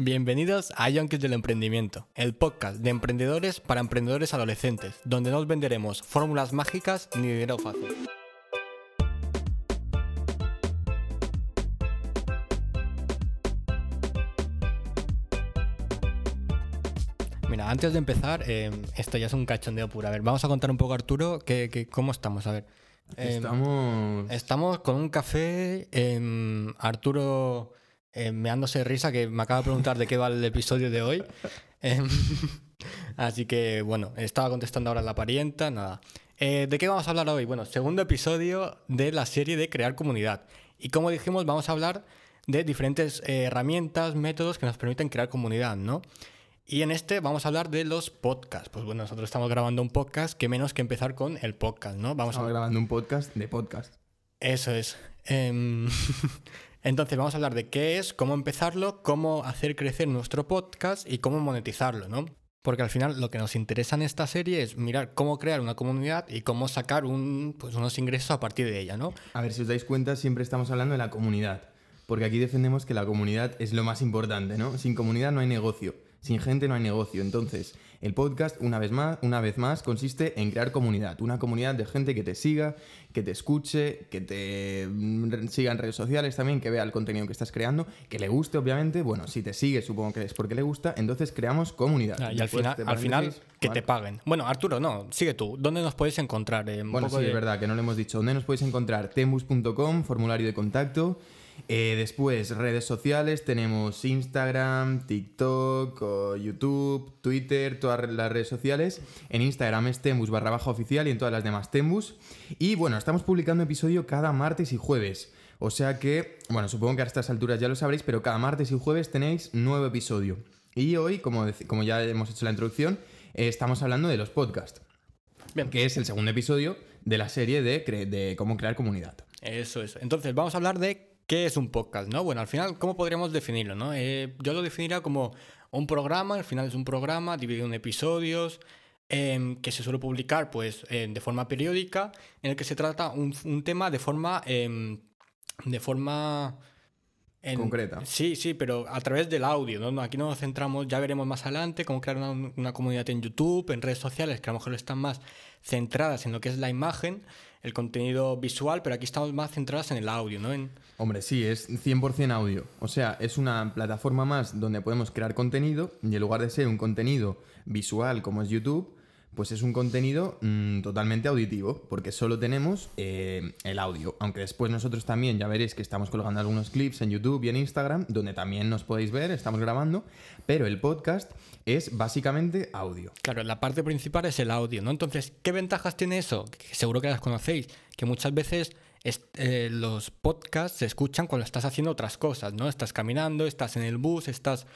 Bienvenidos a Yonkis del Emprendimiento, el podcast de emprendedores para emprendedores adolescentes, donde no os venderemos fórmulas mágicas ni dinero fácil. Mira, antes de empezar, eh, esto ya es un cachondeo puro. A ver, vamos a contar un poco, Arturo, que, que- cómo estamos. A ver. Eh, Estamos. Estamos con un café. em, Arturo em, meándose de risa, que me acaba de preguntar de qué va el episodio de hoy. Em, así que, bueno, estaba contestando ahora la parienta, nada. Eh, ¿De qué vamos a hablar hoy? Bueno, segundo episodio de la serie de crear comunidad. Y como dijimos, vamos a hablar de diferentes eh, herramientas, métodos que nos permiten crear comunidad, ¿no? Y en este vamos a hablar de los podcasts. Pues bueno, nosotros estamos grabando un podcast, que menos que empezar con el podcast, ¿no? Vamos a Estamos grabando un podcast de podcast. eso es. Entonces vamos a hablar de qué es, cómo empezarlo, cómo hacer crecer nuestro podcast y cómo monetizarlo, ¿no? Porque al final lo que nos interesa en esta serie es mirar cómo crear una comunidad y cómo sacar un, pues, unos ingresos a partir de ella, ¿no? A ver, si os dais cuenta, siempre estamos hablando de la comunidad. Porque aquí defendemos que la comunidad es lo más importante, ¿no? Sin comunidad no hay negocio. Sin gente no hay negocio. Entonces, el podcast, una vez más, una vez más, consiste en crear comunidad. Una comunidad de gente que te siga, que te escuche, que te mm, siga en redes sociales también, que vea el contenido que estás creando, que le guste, obviamente. Bueno, si te sigue, supongo que es porque le gusta. Entonces creamos comunidad. Ah, y al final, ¿te al final que te paguen. Bueno, Arturo, no, sigue tú. ¿Dónde nos puedes encontrar? Eh, Bueno, sí, de- es verdad que no lo hemos dicho. ¿Dónde nos podéis encontrar? Tembus.com, formulario de contacto. Eh, después, redes sociales, tenemos Instagram, TikTok, o YouTube, Twitter, todas las redes sociales. En Instagram es Tembus barra baja oficial y en todas las demás Tembus. Y bueno, estamos publicando episodio cada martes y jueves. O sea que, bueno, supongo que a estas alturas ya lo sabréis, pero cada martes y jueves tenéis nuevo episodio. Y hoy, como, como ya hemos hecho la introducción, eh, estamos hablando de los podcasts Bien. que es el segundo episodio de la serie de, de cómo crear comunidad. Eso es. Entonces, vamos a hablar de qué es un podcast, ¿no? Bueno, al final, ¿cómo podríamos definirlo, no? Eh, yo lo definiría como un programa, al final es un programa dividido en episodios, em, que se suele publicar, pues, eh, de forma periódica, en el que se trata un, un tema de forma... em, de forma... en- Concreta. Sí, sí, pero a través del audio, ¿no? Aquí no nos centramos, ya veremos más adelante cómo crear una, una comunidad en YouTube, en redes sociales, que a lo mejor están más centradas en lo que es la imagen, el contenido visual, pero aquí estamos más centradas en el audio, ¿no? En, Hombre, sí, es 100% audio. O sea, es una plataforma más donde podemos crear contenido y en lugar de ser un contenido visual como es YouTube, pues es un contenido mm, totalmente auditivo, porque solo tenemos eh, el audio. Aunque después nosotros también ya veréis que estamos colgando algunos clips en YouTube y en Instagram, donde también nos podéis ver, estamos grabando, pero el podcast es básicamente audio. Claro, la parte principal es el audio, ¿no? Entonces, ¿qué ventajas tiene eso? Seguro que las conocéis, que muchas veces es- eh, los podcasts se escuchan cuando estás haciendo otras cosas, ¿no? Estás caminando, estás en el bus, estás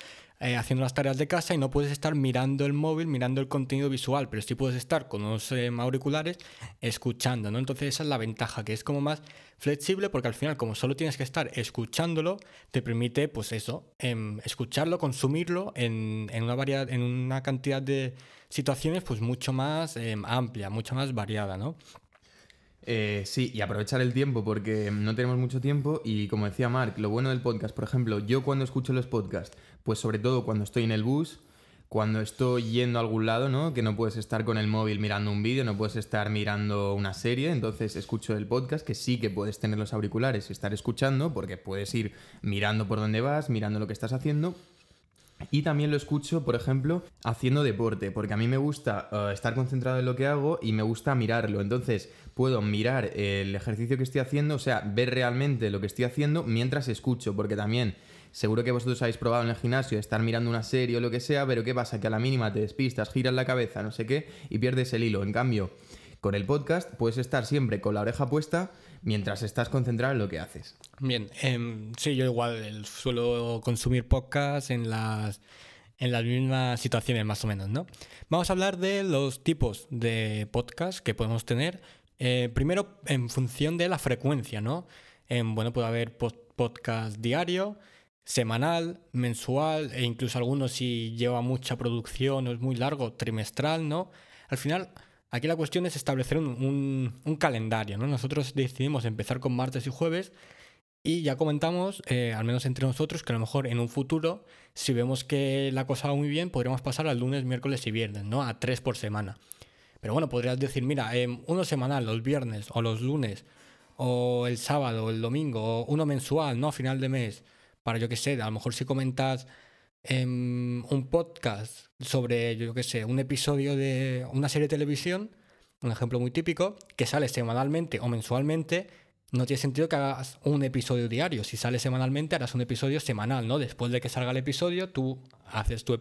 eh, haciendo las tareas de casa y no puedes estar mirando el móvil, mirando el contenido visual, pero sí puedes estar con unos eh, auriculares escuchando, ¿no? Entonces esa es la ventaja, que es como más flexible porque al final como solo tienes que estar escuchándolo, te permite pues eso, em, escucharlo, consumirlo en, en una variedad, en una cantidad de situaciones pues mucho más em, amplia, mucho más variada, ¿no? Eh, sí, y aprovechar el tiempo porque no tenemos mucho tiempo y como decía Mark, lo bueno del podcast, por ejemplo, yo cuando escucho los podcasts, pues sobre todo cuando estoy en el bus, cuando estoy yendo a algún lado, ¿no? Que no puedes estar con el móvil mirando un vídeo, no puedes estar mirando una serie, entonces escucho el podcast que sí que puedes tener los auriculares y estar escuchando porque puedes ir mirando por dónde vas, mirando lo que estás haciendo, y también lo escucho, por ejemplo, haciendo deporte, porque a mí me gusta eh, estar concentrado en lo que hago y me gusta mirarlo. Entonces, puedo mirar el ejercicio que estoy haciendo, o sea, ver realmente lo que estoy haciendo mientras escucho, porque también seguro que vosotros habéis probado en el gimnasio estar mirando una serie o lo que sea, pero ¿qué pasa? Que a la mínima te despistas, giras la cabeza, no sé qué, y pierdes el hilo. En cambio, con el podcast puedes estar siempre con la oreja puesta mientras estás concentrado en lo que haces. Bien, em, sí, yo igual el- suelo consumir podcasts en las, en las mismas situaciones más o menos, ¿no? Vamos a hablar de los tipos de podcasts que podemos tener. Eh, primero, en función de la frecuencia, ¿no? Em, bueno, puede haber pod- podcast diario, semanal, mensual e incluso algunos si lleva mucha producción o es muy largo, trimestral, ¿no? Al final, aquí la cuestión es establecer un, calendario, ¿no? Nosotros decidimos empezar con martes y jueves Y ya comentamos, eh, al menos entre nosotros, que a lo mejor en un futuro, si vemos que la cosa va muy bien, podríamos pasar al lunes, miércoles y viernes, ¿no? A tres por semana. Pero bueno, podrías decir, mira, eh, uno semanal, los viernes o los lunes, o el sábado, o el domingo, o uno mensual, ¿no? A final de mes. Para yo qué sé, a lo mejor si comentas em, un podcast sobre, yo qué sé, un episodio de una serie de televisión, un ejemplo muy típico, que sale semanalmente o mensualmente, no tiene sentido que hagas un episodio diario. Si sale semanalmente, harás un episodio semanal, ¿no? Después de que salga el episodio, tú haces tu,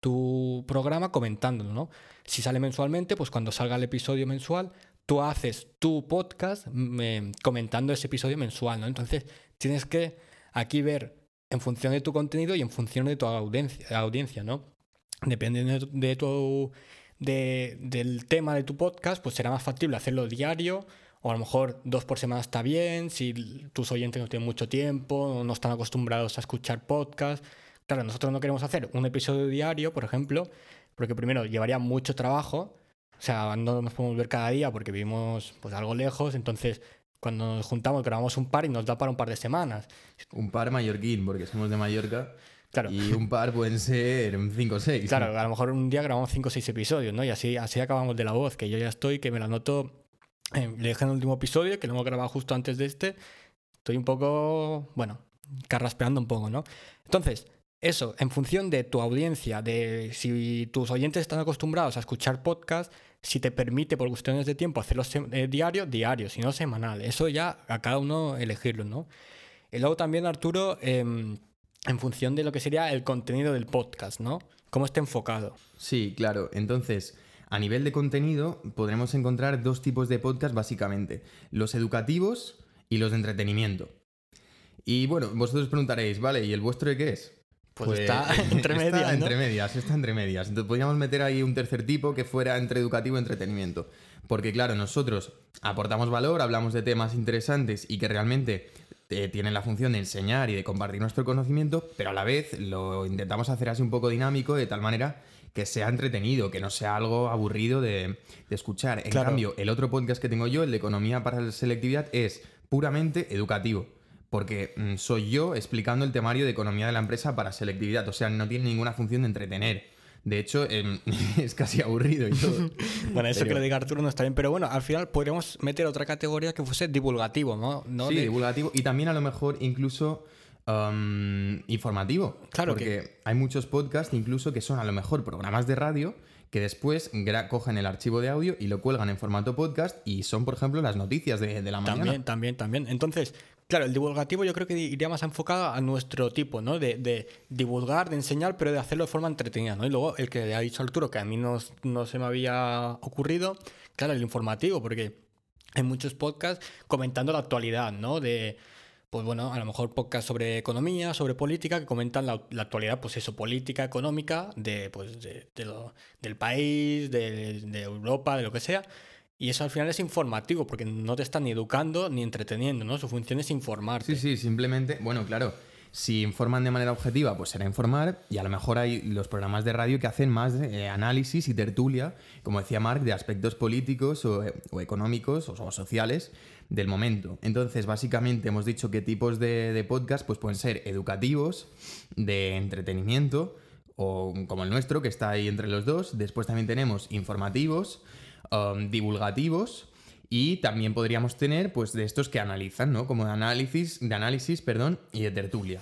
tu programa comentándolo, ¿no? Si sale mensualmente, pues cuando salga el episodio mensual, tú haces tu podcast mm, eh, comentando ese episodio mensual, ¿no? Entonces, tienes que aquí ver en función de tu contenido y en función de tu audiencia, audiencia ¿no? Dependiendo de tu de, del tema de tu podcast, pues será más factible hacerlo diario o a lo mejor dos por semana está bien, si tus oyentes no tienen mucho tiempo, no están acostumbrados a escuchar podcast. Claro, nosotros no queremos hacer un episodio diario, por ejemplo, porque primero llevaría mucho trabajo, o sea, no nos podemos ver cada día porque vivimos pues algo lejos, entonces cuando nos juntamos grabamos un par y nos da para un par de semanas. Un par mallorquín, porque somos de Mallorca. Claro. Y un par pueden ser 5 o 6. Claro, a lo mejor un día grabamos 5 o 6 episodios, ¿no? Y así, así acabamos de la voz, que yo ya estoy, que me la noto eh, le dejé en el último episodio, que lo hemos grabado justo antes de este. Estoy un poco, bueno, carraspeando un poco, ¿no? Entonces, eso, en función de tu audiencia, de si tus oyentes están acostumbrados a escuchar podcast, si te permite por cuestiones de tiempo hacerlo eh, diario, diario, si no semanal. Eso ya a cada uno elegirlo, ¿no? Y luego también, Arturo, em, en función de lo que sería el contenido del podcast, ¿no? Cómo está enfocado. Sí, claro. Entonces, a nivel de contenido, podremos encontrar dos tipos de podcast básicamente, los educativos y los de entretenimiento. Y bueno, vosotros preguntaréis, ¿vale? ¿Y el vuestro de qué es? Pues, pues está entre medias. Está entre medias, está entre medias. Entonces podríamos meter ahí un tercer tipo que fuera entre educativo y entretenimiento. Porque claro, nosotros aportamos valor, hablamos de temas interesantes y que realmente eh, tienen la función de enseñar y de compartir nuestro conocimiento, pero a la vez lo intentamos hacer así un poco dinámico de tal manera que sea entretenido, que no sea algo aburrido de, escuchar. En cambio, el otro podcast que tengo yo, el de Economía para la Selectividad, es puramente educativo. Porque mm, soy yo explicando el temario de economía de la empresa para selectividad. O sea, no tiene ninguna función de entretener. De hecho, em, es casi aburrido y todo. bueno, eso que lo diga Arturo no está bien, pero bueno, al final podríamos meter otra categoría que fuese divulgativo, ¿no? sí, divulgativo. Y también a lo mejor incluso informativo. Claro porque hay muchos podcasts incluso que son a lo mejor programas de radio que después cogen el archivo de audio y lo cuelgan en formato podcast y son, por ejemplo, las noticias de, la mañana. También, también, también. Entonces, claro, el divulgativo yo creo que iría más enfocado a nuestro tipo, ¿no? De, divulgar, de enseñar, pero de hacerlo de forma entretenida, ¿no? Y luego el que ha dicho Arturo, que a mí no, se me había ocurrido, claro, el informativo, porque hay muchos podcasts comentando la actualidad, ¿no? De pues bueno, a lo mejor podcast sobre economía, sobre política, que comentan la, actualidad, pues eso, política, económica, de, pues, de, del país, de, Europa, de lo que sea. Y eso al final es informativo, porque no te están ni educando ni entreteniendo, ¿no? Su función es informarte. Sí, sí, simplemente, bueno, claro, si informan de manera objetiva, pues será informar, y a lo mejor hay los programas de radio que hacen más eh, análisis y tertulia, como decía Mark, de aspectos políticos o, o económicos o sociales del momento. Entonces, básicamente hemos dicho qué tipos de, podcast pues pueden ser educativos, de entretenimiento, o como el nuestro, que está ahí entre los dos. Después también tenemos informativos, um, divulgativos. Y también podríamos tener, pues, de estos que analizan, ¿no? Como de análisis, de análisis, perdón, y de tertulia.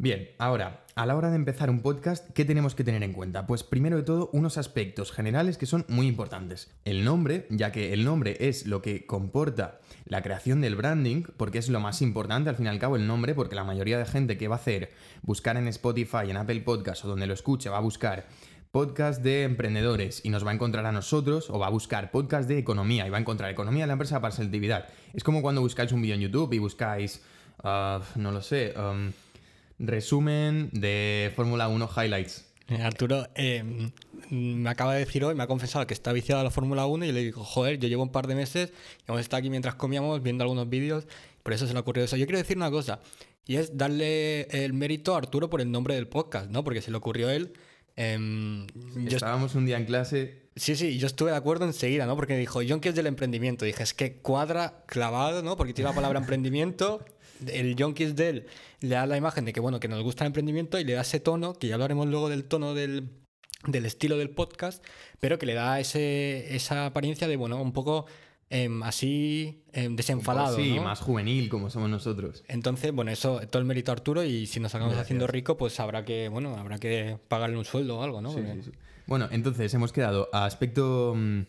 Bien, ahora, a la hora de empezar un podcast, ¿qué tenemos que tener en cuenta? Pues primero de todo, unos aspectos generales que son muy importantes. El nombre, ya que el nombre es lo que comporta la creación del branding, porque es lo más importante al fin y al cabo el nombre, porque la mayoría de gente que va a hacer buscar en Spotify, en Apple Podcasts o donde lo escuche, va a buscar podcast de emprendedores y nos va a encontrar a nosotros o va a buscar podcast de economía y va a encontrar economía de la empresa para selectividad. Es como cuando buscáis un vídeo en YouTube y buscáis, ah, no lo sé, um, resumen de Fórmula 1 highlights. Eh, Arturo eh, me acaba de decir hoy, me ha confesado que está viciado a la Fórmula 1 y le digo, joder, yo llevo un par de meses y hemos estado aquí mientras comíamos viendo algunos vídeos, por eso se le ha ocurrido eso. Yo quiero decir una cosa, y es darle el mérito a Arturo por el nombre del podcast, ¿no? Porque se le ocurrió a Em, Estábamos un día en clase. Sí, sí, yo estuve de acuerdo enseguida, ¿no? Porque me dijo, John, es del emprendimiento. dije, es que cuadra clavado, ¿no? Porque tiene la palabra emprendimiento el Yonkis de él le da la imagen de que, bueno, que nos gusta el emprendimiento y le da ese tono, que ya hablaremos luego del tono del, del estilo del podcast, pero que le da ese, esa apariencia de, bueno, un poco em, así em, desenfadado. Sí, ¿no? más juvenil como somos nosotros. Entonces, bueno, eso, todo el mérito a Arturo y si nos acabamos Gracias. haciendo rico, pues habrá que, bueno, habrá que pagarle un sueldo o algo, ¿no? Sí, Porque- sí, sí. Bueno, entonces hemos quedado a aspecto mm,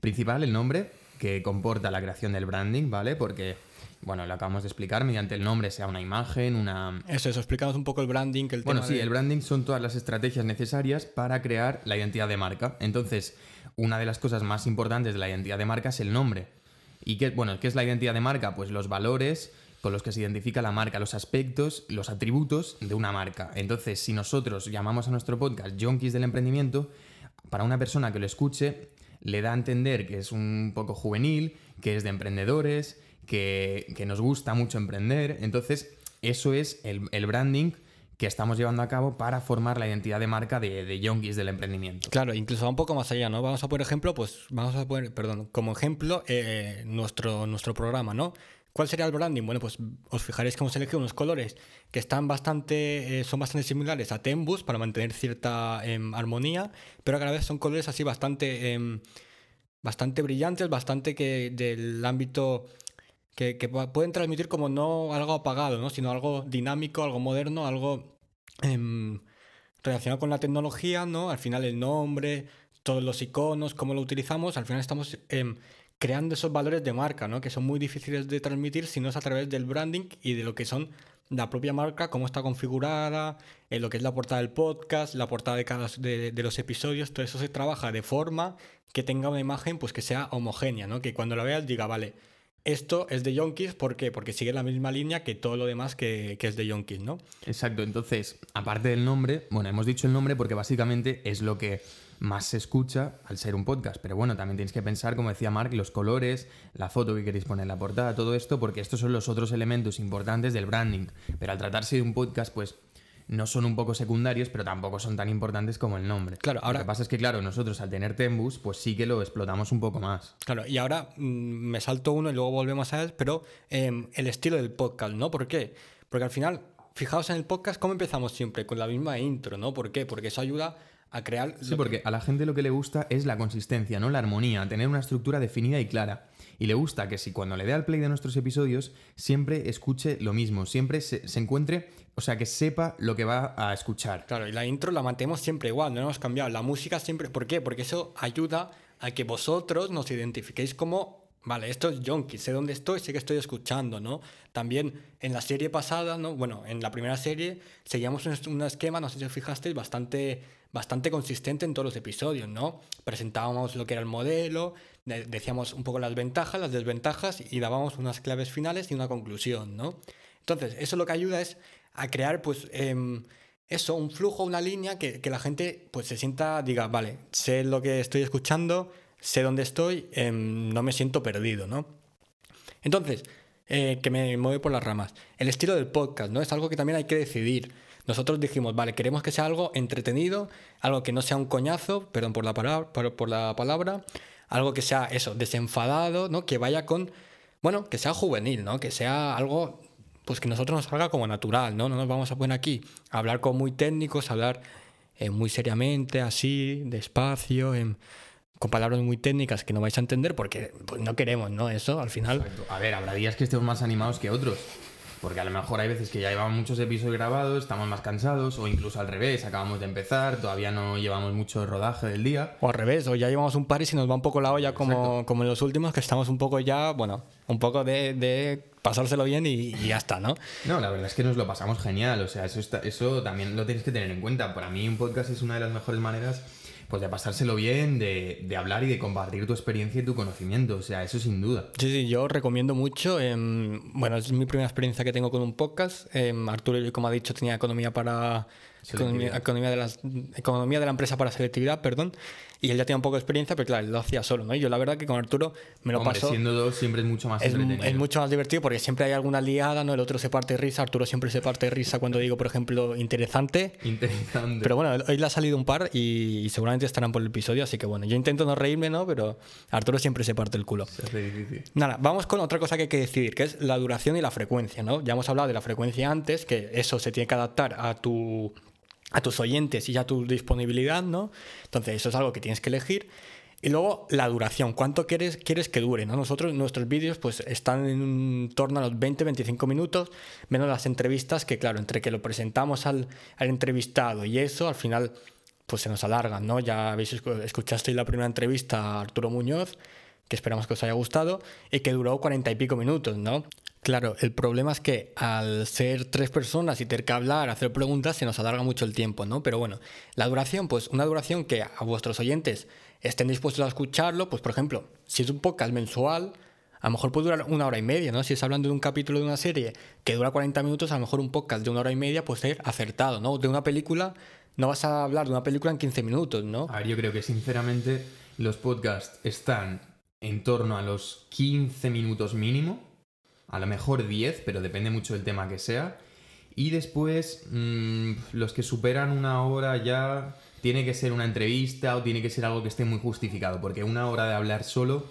principal, el nombre, que comporta la creación del branding, ¿vale? Porque, bueno, lo acabamos de explicar, mediante el nombre sea una imagen, una... Eso, eso, explícanos un poco el branding, que el Bueno, tema sí, de- el branding son todas las estrategias necesarias para crear la identidad de marca. Entonces, una de las cosas más importantes de la identidad de marca es el nombre. ¿Y qué, bueno, qué es la identidad de marca? Pues los valores con los que se identifica la marca, los aspectos, los atributos de una marca. Entonces, si nosotros llamamos a nuestro podcast Junkies del Emprendimiento, para una persona que lo escuche, le da a entender que es un poco juvenil, que es de emprendedores, que, que nos gusta mucho emprender. Entonces, eso es el, el branding que estamos llevando a cabo para formar la identidad de marca de, de del emprendimiento. Claro, incluso va un poco más allá, ¿no? Vamos a poner ejemplo, pues vamos a poner, perdón, como ejemplo eh, nuestro, nuestro programa, ¿no? ¿Cuál sería el branding? Bueno, pues os fijaréis que hemos elegido unos colores que están bastante, eh, son bastante similares a Tembus para mantener cierta em, armonía, pero a la vez son colores así bastante, em, bastante brillantes, bastante que del ámbito que, que pu- pueden transmitir como no algo apagado, ¿no? Sino algo dinámico, algo moderno, algo em, relacionado con la tecnología, ¿no? Al final el nombre, todos los iconos, cómo lo utilizamos, al final estamos em, creando esos valores de marca, ¿no? Que son muy difíciles de transmitir si no es a través del branding y de lo que son la propia marca, cómo está configurada, eh, lo que es la portada del podcast, la portada de cada de los episodios, todo eso se trabaja de forma que tenga una imagen pues que sea homogénea, ¿no? Que cuando la veas diga, vale, esto es de Yonkis, ¿por qué? Porque sigue la misma línea que todo lo demás que, que es de Yonkis, ¿no? Exacto, entonces, aparte del nombre, bueno, hemos dicho el nombre porque básicamente es lo que más se escucha al ser un podcast, pero bueno, también tienes que pensar, como decía Mark, los colores, la foto que queréis poner en la portada, todo esto, porque estos son los otros elementos importantes del branding, pero al tratarse de un podcast, pues no son un poco secundarios, pero tampoco son tan importantes como el nombre. Claro, ahora- Lo que pasa es que, claro, nosotros al tener Tembus, pues sí que lo explotamos un poco más. Claro, y ahora mm, me salto uno y luego volvemos a él, pero em, el estilo del podcast, ¿no? ¿Por qué? Porque al final, fijaos en el podcast, ¿cómo empezamos siempre? Con la misma intro, ¿no? ¿Por qué? Porque eso ayuda a crear... Sí, porque a la gente lo que le gusta es la consistencia, ¿no? La armonía, tener una estructura definida y clara. Y le gusta que si cuando le dé al play de nuestros episodios, siempre escuche lo mismo, siempre se, encuentre, o sea, que sepa lo que va a escuchar. Claro, y la intro la mantenemos siempre igual, no hemos cambiado. La música siempre... ¿Por qué? Porque eso ayuda a que vosotros nos identifiquéis como... Vale, esto es Yonki, sé dónde estoy, sé que estoy escuchando, ¿no? También en la serie pasada, ¿no? Bueno, en la primera serie seguíamos un, esquema, no sé si os fijasteis, bastante, bastante consistente en todos los episodios, ¿no? Presentábamos lo que era el modelo, de- decíamos un poco las ventajas, las desventajas y dábamos unas claves finales y una conclusión, ¿no? Entonces, eso lo que ayuda es a crear, pues, em, eso, un flujo, una línea que, la gente, pues, se sienta, diga, vale, sé lo que estoy escuchando, sé dónde estoy, em, no me siento perdido, ¿no? Entonces, eh, que me mueve por las ramas. El estilo del podcast, ¿no? Es algo que también hay que decidir. Nosotros dijimos, vale, queremos que sea algo entretenido, algo que no sea un coñazo, perdón por la, palabra, por, por la palabra, algo que sea eso, desenfadado, ¿no? Que vaya con, bueno, que sea juvenil, ¿no? Que sea algo, pues que nosotros nos salga como natural, ¿no? No nos vamos a poner aquí a hablar como muy técnicos, a hablar eh, muy seriamente, así, despacio, en- con palabras muy técnicas que no vais a entender porque pues, no queremos, ¿no? Eso, al final... Exacto. A ver, habrá días que estemos más animados que otros. Porque a lo mejor hay veces que ya llevamos muchos episodios grabados, estamos más cansados, o incluso al revés, acabamos de empezar, todavía no llevamos mucho rodaje del día. O al revés, o ya llevamos un par y se nos va un poco la olla como, como en los últimos, que estamos un poco ya, bueno, un poco de, de pasárselo bien y, y ya está, ¿no? No, la verdad es que nos lo pasamos genial, o sea, eso, está, eso también lo tienes que tener en cuenta. Para mí un podcast es una de las mejores maneras pues de pasárselo bien, de, de hablar y de compartir tu experiencia y tu conocimiento, o sea, eso sin duda. Sí, sí, yo recomiendo mucho. em, bueno, es mi primera experiencia que tengo con un podcast. Em, Arturo, como ha dicho, tenía economía para economía, economía, de las, economía de la empresa para selectividad, perdón, y él ya tiene un poco de experiencia, pero claro, él lo hacía solo, ¿no? Y yo la verdad que con Arturo me lo Hombre, paso... siendo dos siempre es mucho más Es, entretenido. es mucho más divertido porque siempre hay alguna liada, ¿no? El otro se parte de risa, Arturo siempre se parte de risa cuando digo, por ejemplo, interesante. Interesante. Pero bueno, hoy le ha salido un par y, y seguramente estarán por el episodio, así que bueno, yo intento no reírme, ¿no? Pero Arturo siempre se parte el culo. Se hace difícil. Nada, vamos con otra cosa que hay que decidir, que es la duración y la frecuencia, ¿no? Ya hemos hablado de la frecuencia antes, que eso se tiene que adaptar a tu a tus oyentes y a tu disponibilidad, ¿no? Entonces, eso es algo que tienes que elegir. Y luego la duración, ¿cuánto quieres, quieres que dure? ¿no? Nosotros, nuestros vídeos, pues están en torno a los 20-25 minutos, menos las entrevistas, que claro, entre que lo presentamos al, entrevistado y eso, al final, pues se nos alargan, ¿no? Ya habéis escu- escuchasteis la primera entrevista a Arturo Muñoz, que esperamos que os haya gustado, y que duró cuarenta y pico minutos, ¿no? Claro, el problema es que al ser tres personas y tener que hablar, hacer preguntas, se nos alarga mucho el tiempo, ¿no? Pero bueno, la duración, pues una duración que a vuestros oyentes estén dispuestos a escucharlo, pues por ejemplo, si es un podcast mensual, a lo mejor puede durar una hora y media, ¿no? Si es hablando de un capítulo de una serie que dura 40 minutos, a lo mejor un podcast de una hora y media puede ser acertado, ¿no? De una película, no vas a hablar de una película en 15 minutos, ¿no? A ver, yo creo que sinceramente los podcasts están en torno a los 15 minutos mínimo, a lo mejor 10, pero depende mucho del tema que sea. Y después, mm, los que superan una hora ya, tiene que ser una entrevista o tiene que ser algo que esté muy justificado, porque una hora de hablar solo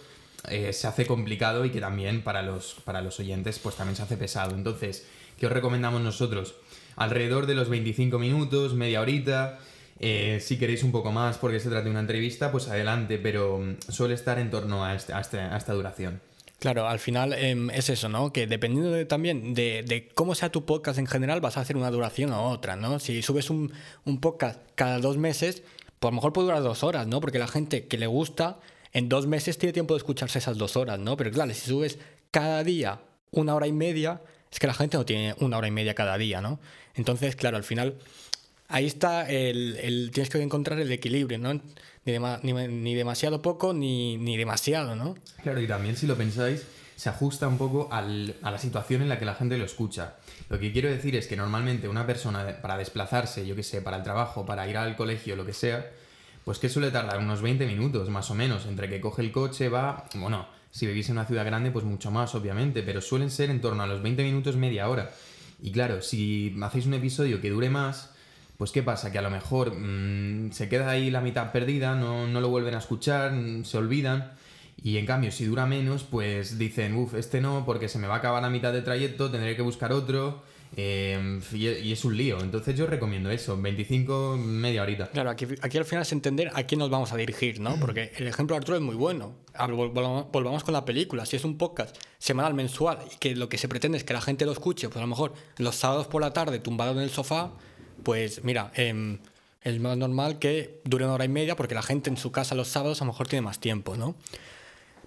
eh, se hace complicado y que también para los, para los oyentes pues también se hace pesado. Entonces, ¿qué os recomendamos nosotros? Alrededor de los 25 minutos, media horita. Eh, si queréis un poco más porque se trata de una entrevista, pues adelante, pero mm, suele estar en torno a, este- este- a esta duración. Claro, al final em, es eso, ¿no? Que dependiendo de- también de, cómo sea tu podcast en general, vas a hacer una duración u otra, ¿no? Si subes un, un podcast cada dos meses, pues a lo mejor puede durar dos horas, ¿no? Porque la gente que le gusta, en dos meses tiene tiempo de escucharse esas dos horas, ¿no? Pero claro, si subes cada día una hora y media, es que la gente no tiene una hora y media cada día, ¿no? Entonces, claro, al final ahí está el, tienes que encontrar el equilibrio, ¿no? Ni, dema- ni, ni demasiado poco ni, ni demasiado, ¿no? Claro, y también si lo pensáis, se ajusta un poco al- a la situación en la que la gente lo escucha. Lo que quiero decir es que normalmente una persona de- para desplazarse, yo que sé, para el trabajo, para ir al colegio, lo que sea, pues que suele tardar unos 20 minutos más o menos, entre que coge el coche, va, bueno, si vivís en una ciudad grande, pues mucho más, obviamente, pero suelen ser en torno a los 20 minutos, media hora. Y claro, si hacéis un episodio que dure más, pues ¿qué pasa? Que a lo mejor mm, se queda ahí la mitad perdida, no, no lo vuelven a escuchar, mm, se olvidan. Y en cambio, si dura menos, pues dicen, uff, este no, porque se me va a acabar a mitad de trayecto, tendré que buscar otro. eh, y, y es un lío. Entonces yo recomiendo eso, 25, media horita. Claro, aquí, aquí al final es entender a quién nos vamos a dirigir, ¿no? Porque el ejemplo de Arturo es muy bueno. Vol- Volvamos, volvamos con la película. Si es un podcast semanal, mensual, y que lo que se pretende es que la gente lo escuche, pues a lo mejor los sábados por la tarde, tumbado en el sofá, pues mira, em, es más normal que dure una hora y media, porque la gente en su casa los sábados a lo mejor tiene más tiempo, ¿no?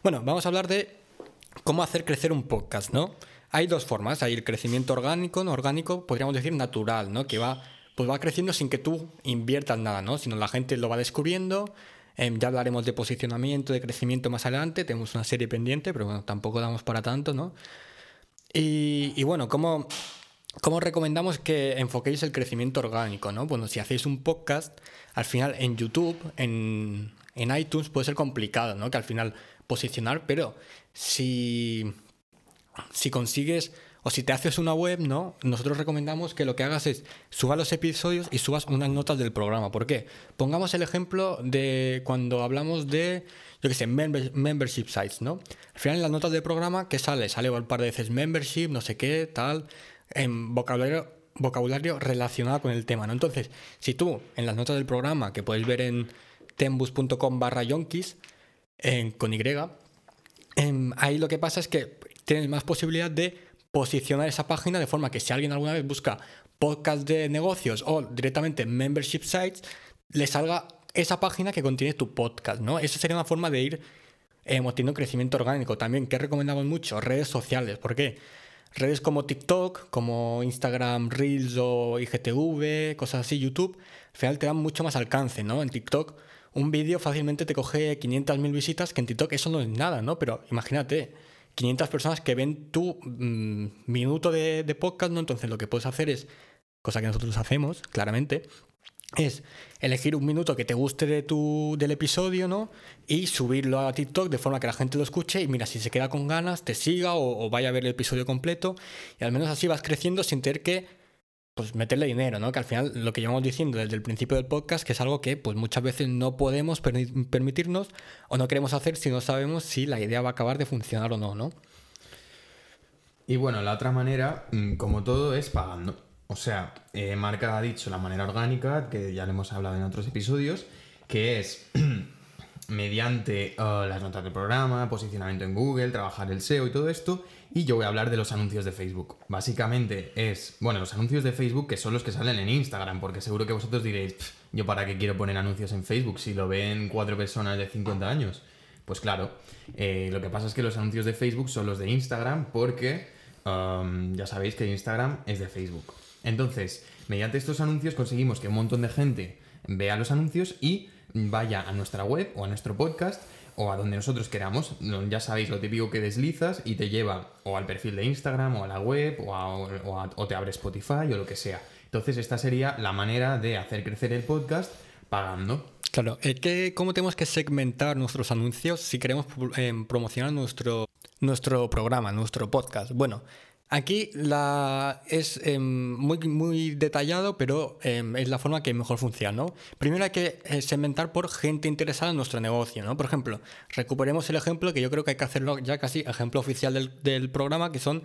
Bueno, vamos a hablar de cómo hacer crecer un podcast, ¿no? Hay dos formas, hay el crecimiento orgánico, no orgánico, podríamos decir natural, ¿no? Que va, pues va creciendo sin que tú inviertas nada, ¿no? Sino la gente lo va descubriendo. Em, ya hablaremos de posicionamiento, de crecimiento más adelante. Tenemos una serie pendiente, pero bueno, tampoco damos para tanto, ¿no? Y, y bueno, ¿cómo, ¿cómo recomendamos que enfoquéis el crecimiento orgánico? ¿no? Bueno, si hacéis un podcast, al final en YouTube, en, en iTunes puede ser complicado, ¿no? Que al final posicionar, pero si, si consigues o si te haces una web, ¿no? Nosotros recomendamos que lo que hagas es subas los episodios y subas unas notas del programa. ¿Por qué? Pongamos el ejemplo de cuando hablamos de, yo qué sé, member- membership sites, ¿no? Al final en las notas del programa, ¿qué sale? Sale un par de veces membership, no sé qué, tal, en vocabulario, vocabulario relacionado con el tema, ¿no? Entonces, si tú en las notas del programa, que puedes ver en tembus.com barra yonkis, en- con Y, em, ahí lo que pasa es que tienes más posibilidad de posicionar esa página de forma que si alguien alguna vez busca podcast de negocios o directamente membership sites, le salga esa página que contiene tu podcast, ¿no? Esa sería una forma de ir eh, teniendo crecimiento orgánico. También, que recomendamos mucho? Redes sociales. ¿Por qué? Redes como TikTok, como Instagram Reels o IGTV, cosas así, YouTube, al final te dan mucho más alcance, ¿no? En TikTok un vídeo fácilmente te coge 500.000 visitas, que en TikTok eso no es nada, ¿no? Pero imagínate, 500 personas que ven tu mm, minuto de, de podcast, ¿no? Entonces lo que puedes hacer es cosa que nosotros hacemos, claramente, es elegir un minuto que te guste de tu, del episodio, ¿no? Y subirlo a TikTok de forma que la gente lo escuche y mira, si se queda con ganas, te siga o, vaya a ver el episodio completo. Y al menos así vas creciendo sin tener que pues meterle dinero, ¿no? Que al final lo que llevamos diciendo desde el principio del podcast, que es algo que pues muchas veces no podemos permitirnos o no queremos hacer si no sabemos si la idea va a acabar de funcionar o no, ¿no? Y bueno, la otra manera, mm, como todo, es pagando. O sea, eh, Marca ha dicho la manera orgánica, que ya le hemos hablado en otros episodios, que es mediante uh, las notas del programa, posicionamiento en Google, trabajar el SEO y todo esto. Y yo voy a hablar de los anuncios de Facebook. Básicamente es, bueno, los anuncios de Facebook que son los que salen en Instagram, porque seguro que vosotros diréis, yo para qué quiero poner anuncios en Facebook si lo ven cuatro personas de 50 años. Pues claro, eh, lo que pasa es que los anuncios de Facebook son los de Instagram porque um, ya sabéis que Instagram es de Facebook. Entonces, mediante estos anuncios conseguimos que un montón de gente vea los anuncios y vaya a nuestra web o a nuestro podcast o a donde nosotros queramos. Ya sabéis lo típico que deslizas y te lleva o al perfil de Instagram o a la web o, te abre Spotify o lo que sea. Entonces esta sería la manera de hacer crecer el podcast pagando. Claro, ¿cómo tenemos que segmentar nuestros anuncios si queremos eh, promocionar nuestro, nuestro programa, nuestro podcast? Bueno, Aquí la, es em, muy, muy detallado, pero em, es la forma que mejor funciona. ¿no? Primero hay que eh, segmentar por gente interesada en nuestro negocio. ¿no? Por ejemplo, recuperemos el ejemplo que yo creo que hay que hacerlo ya casi ejemplo oficial del, del programa, que son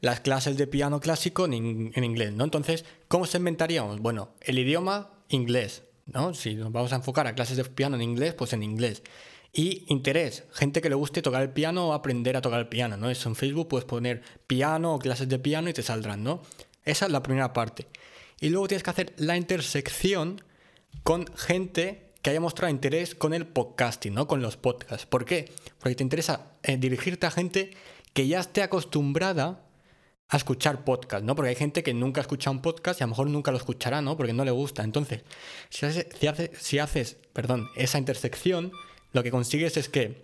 las clases de piano clásico en, en, inglés. ¿no? Entonces, ¿cómo segmentaríamos? Bueno, el idioma inglés. ¿no? Si nos vamos a enfocar a clases de piano en inglés, pues en inglés. Y interés, gente que le guste tocar el piano o aprender a tocar el piano, ¿no? Eso en Facebook puedes poner piano o clases de piano y te saldrán, ¿no? Esa es la primera parte. Y luego tienes que hacer la intersección con gente que haya mostrado interés con el podcasting, ¿no? Con los podcasts. ¿Por qué? Porque te interesa eh, dirigirte a gente que ya esté acostumbrada a escuchar podcast, ¿no? Porque hay gente que nunca ha escuchado un podcast y a lo mejor nunca lo escuchará, ¿no? Porque no le gusta. Entonces, si si haces perdón, esa intersección, lo que consigues es que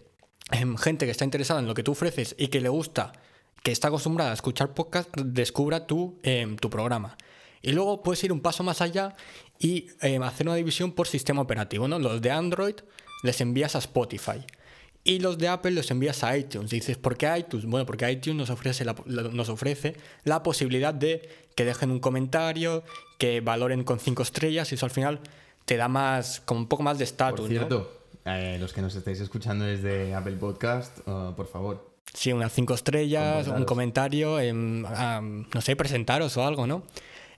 em, gente que está interesada en lo que tú ofreces y que le gusta, que está acostumbrada a escuchar podcast, descubra tu, em, tu programa. Y luego puedes ir un paso más allá y em, hacer una división por sistema operativo. ¿no? Los de Android les envías a Spotify. Y los de Apple los envías a iTunes. Y dices, ¿por qué iTunes? Bueno, porque iTunes nos ofrece la, nos ofrece la posibilidad de que dejen un comentario, que valoren con cinco estrellas, y eso al final te da más, como un poco más de estatus. Por cierto, eh, los que nos estáis escuchando desde Apple Podcast, oh, por favor. Sí, unas cinco estrellas, un comentario, em, no sé, presentaros o algo, ¿no?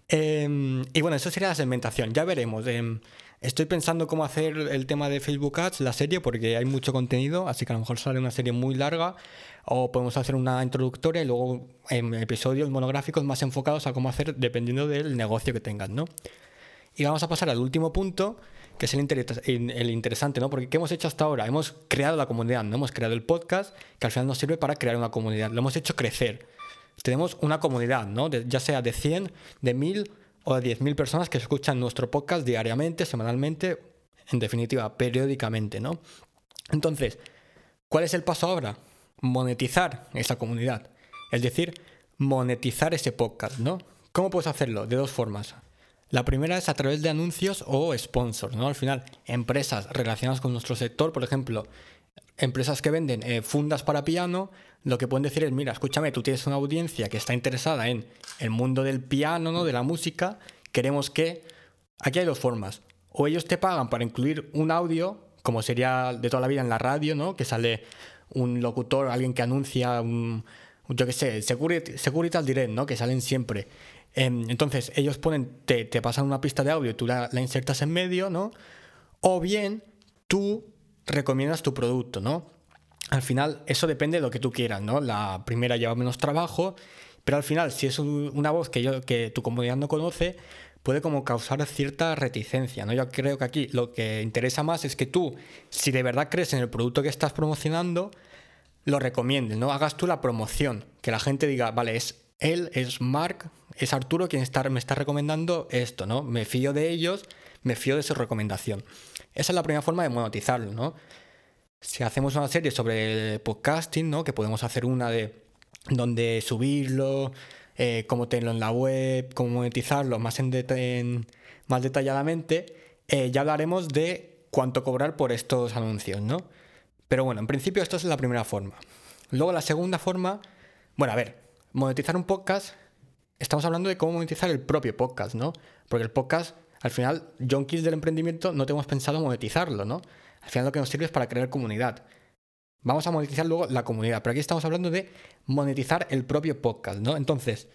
Em, y bueno, eso sería la segmentación, ya veremos. Em, estoy pensando cómo hacer el tema de Facebook Ads, la serie, porque hay mucho contenido, así que a lo mejor sale una serie muy larga, o podemos hacer una introductoria y luego episodios monográficos más enfocados a cómo hacer dependiendo del negocio que tengas, ¿no? Y vamos a pasar al último punto, que es el, interesante, ¿no? Porque ¿qué hemos hecho hasta ahora? Hemos creado la comunidad, ¿no? Hemos creado el podcast, que al final nos sirve para crear una comunidad. Lo hemos hecho crecer. Tenemos una comunidad, ¿no? ya sea de 100, de 1000 o de 10.000 personas que escuchan nuestro podcast diariamente, semanalmente, en definitiva, periódicamente, ¿no? Entonces, ¿cuál es el paso ahora? Monetizar esa comunidad. Es decir, monetizar ese podcast, ¿no? ¿Cómo puedes hacerlo? De dos formas. La primera es a través de anuncios o sponsors, ¿no? Al final, empresas relacionadas con nuestro sector, por ejemplo, empresas que venden eh, fundas para piano, lo que pueden decir es, mira, escúchame, tú tienes una audiencia que está interesada en el mundo del piano, ¿no? De la música, queremos que... Aquí hay dos formas. O ellos te pagan para incluir un audio, como sería de toda la vida en la radio, ¿no? Que sale un locutor, alguien que anuncia un, yo qué sé, Securitas Direct, ¿no? Que salen siempre. Em, entonces, ellos ponen, te, pasan una pista de audio tú la, insertas en medio, ¿no? O bien tú recomiendas tu producto, ¿no? Al final, eso depende de lo que tú quieras, ¿no? La primera lleva menos trabajo, pero al final, si es una voz que, yo, que tu comunidad no conoce, puede como causar cierta reticencia, ¿no? Yo creo que aquí lo que interesa más es que tú, si de verdad crees en el producto que estás promocionando, lo recomiendes, ¿no? Hagas tú la promoción, que la gente diga, vale, es él, es Mark, es Arturo quien está, me está recomendando esto, ¿no? Me fío de ellos, me fío de su recomendación. Esa es la primera forma de monetizarlo, ¿no? Si hacemos una serie sobre podcasting, ¿no? Que podemos hacer una de donde subirlo, eh, cómo tenerlo en la web, cómo monetizarlo más, en detalladamente, eh, ya hablaremos de cuánto cobrar por estos anuncios, ¿no? Pero bueno, en principio esto es la primera forma. Luego la segunda forma, bueno, a ver, monetizar un podcast, estamos hablando de cómo monetizar el propio podcast, ¿no? Porque el podcast, al final, junkies del emprendimiento, no tenemos pensado monetizarlo, ¿no? Al final lo que nos sirve es para crear comunidad. Vamos a monetizar luego la comunidad, pero aquí estamos hablando de monetizar el propio podcast, ¿no? Entonces,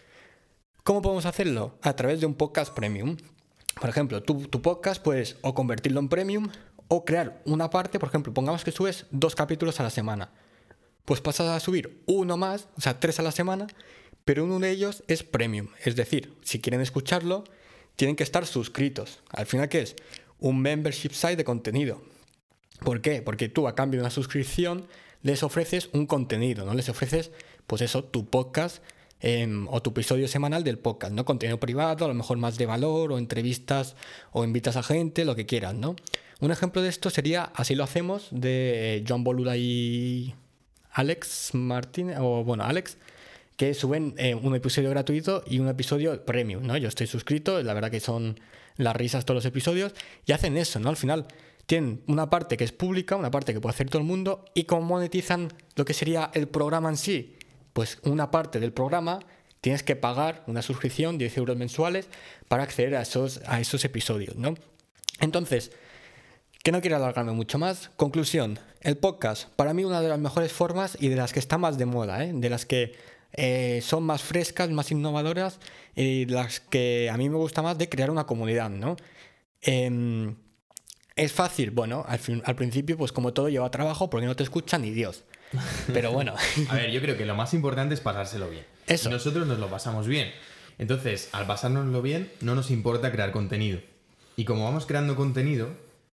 ¿cómo podemos hacerlo? A través de un podcast premium. Por ejemplo, tu, tu podcast puedes o convertirlo en premium o crear una parte, por ejemplo, pongamos que subes dos capítulos a la semana. Pues pasas a subir uno más, o sea, tres a la semana, pero uno de ellos es premium. Es decir, si quieren escucharlo, tienen que estar suscritos. Al final, ¿qué es? Un membership site de contenido. ¿Por qué? Porque tú a cambio de una suscripción les ofreces un contenido, ¿no? Les ofreces, pues eso, tu podcast em, o tu episodio semanal del podcast, ¿no? Contenido privado, a lo mejor más de valor, o entrevistas, o invitas a gente, lo que quieras, ¿no? Un ejemplo de esto sería Así lo hacemos, de John Boluda y Alex Martín, o bueno, Alex, que suben eh, un episodio gratuito y un episodio premium, ¿no? Yo estoy suscrito, la verdad que son las risas todos los episodios, y hacen eso, ¿no? Al final tienen una parte que es pública, una parte que puede hacer todo el mundo, y cómo monetizan lo que sería el programa en sí. Pues una parte del programa tienes que pagar una suscripción, 10 euros mensuales, para acceder a esos, a esos episodios, ¿no? Entonces, que no quiero alargarme mucho más. Conclusión, el podcast, para mí una de las mejores formas y de las que está más de moda, ¿eh? de las que eh, son más frescas, más innovadoras y las que a mí me gusta más de crear una comunidad, ¿no? Em, es fácil, bueno, al, fin- al principio pues como todo lleva trabajo porque no te escucha ni Dios. Pero bueno, A ver, yo creo que lo más importante es pasárselo bien. Eso. Y nosotros nos lo pasamos bien. Entonces, al pasárnoslo bien, no nos importa crear contenido. Y como vamos creando contenido,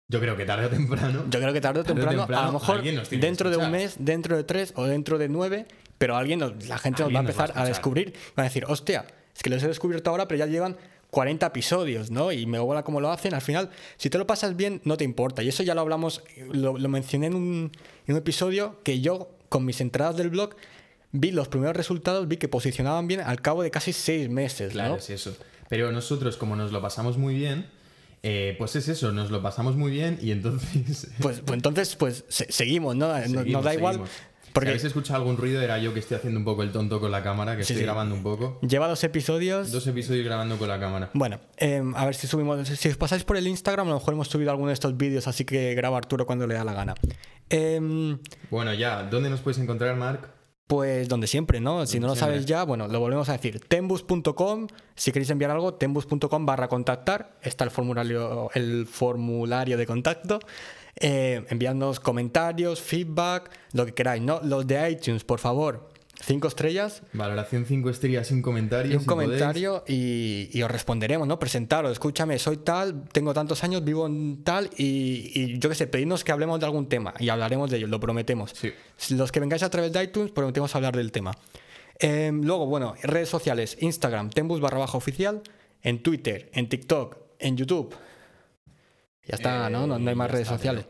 yo creo que tarde o temprano. yo creo que tarde o Tarde o temprano, a lo mejor dentro de un mes, dentro de tres o dentro de nueve, pero alguien, la gente nos va a va a empezar a, escuchar. descubrir, va a decir, hostia, es que los he descubierto ahora, pero ya llevan 40 episodios, ¿no? Y me mola cómo lo hacen. Al final, si te lo pasas bien, no te importa. Y eso ya lo hablamos, lo, lo mencioné en un, en un episodio que yo, con mis entradas del blog, vi los primeros resultados, vi que posicionaban bien al cabo de casi seis meses, Claro, ¿no? es eso. Pero nosotros, como nos lo pasamos muy bien, eh, pues es eso, nos lo pasamos muy bien y entonces. Pues, pues entonces, pues se- seguimos, ¿no? Seguimos, nos da igual. Porque Si habéis escuchado algún ruido, era yo que estoy haciendo un poco el tonto con la cámara, que Sí, estoy sí. grabando un poco. lleva dos episodios. Dos episodios grabando con la cámara. Bueno, eh, a ver si subimos. Si os pasáis por el Instagram, a lo mejor hemos subido alguno de estos vídeos, así que graba Arturo cuando le da la gana. Em, Bueno, ya, ¿dónde nos puedes encontrar, Marc? pues donde siempre, ¿no? Si no lo sabes ya, bueno, lo volvemos a decir. Tembus.com, si queréis enviar algo, tembus.com barra contactar. Está el formulario, el formulario de contacto. Eh, enviadnos comentarios, feedback, lo que queráis, ¿no? Los de iTunes, por favor, cinco estrellas. Valoración 5 estrellas sin comentarios. Y un si podéis. comentario y, y os responderemos, ¿no? Presentaros, escúchame, soy tal, tengo tantos años, vivo en tal y, y yo qué sé, pedidnos que hablemos de algún tema y hablaremos de ello, lo prometemos. Sí. Los que vengáis a través de iTunes, prometemos hablar del tema. Eh, luego, bueno, redes sociales, Instagram, tembus barra baja oficial, en Twitter, en TikTok, en YouTube. Ya está, Eh, ¿no? ¿no? No hay más ya redes está, sociales.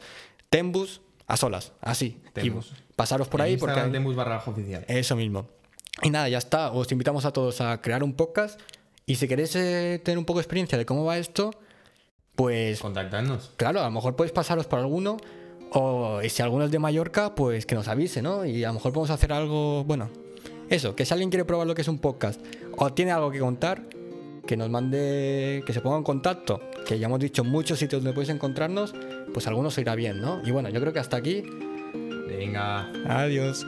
Tembus a solas, así. Tembus. Y pasaros por En ahí Instagram, porque... Tembus barra oficial. eso mismo. Y nada, ya está. Os invitamos a todos a crear un podcast. Y si queréis eh, tener un poco de experiencia de cómo va esto, pues Contactadnos. claro, a lo mejor podéis pasaros por alguno. O y si alguno es de Mallorca, pues que nos avise, ¿no? Y a lo mejor podemos hacer algo, bueno, eso, que si alguien quiere probar lo que es un podcast o tiene algo que contar, que nos mande, que se ponga en contacto, que ya hemos dicho muchos sitios donde podéis encontrarnos, pues algunos se irá bien, ¿no? Y bueno, yo creo que hasta aquí. Venga. Adiós.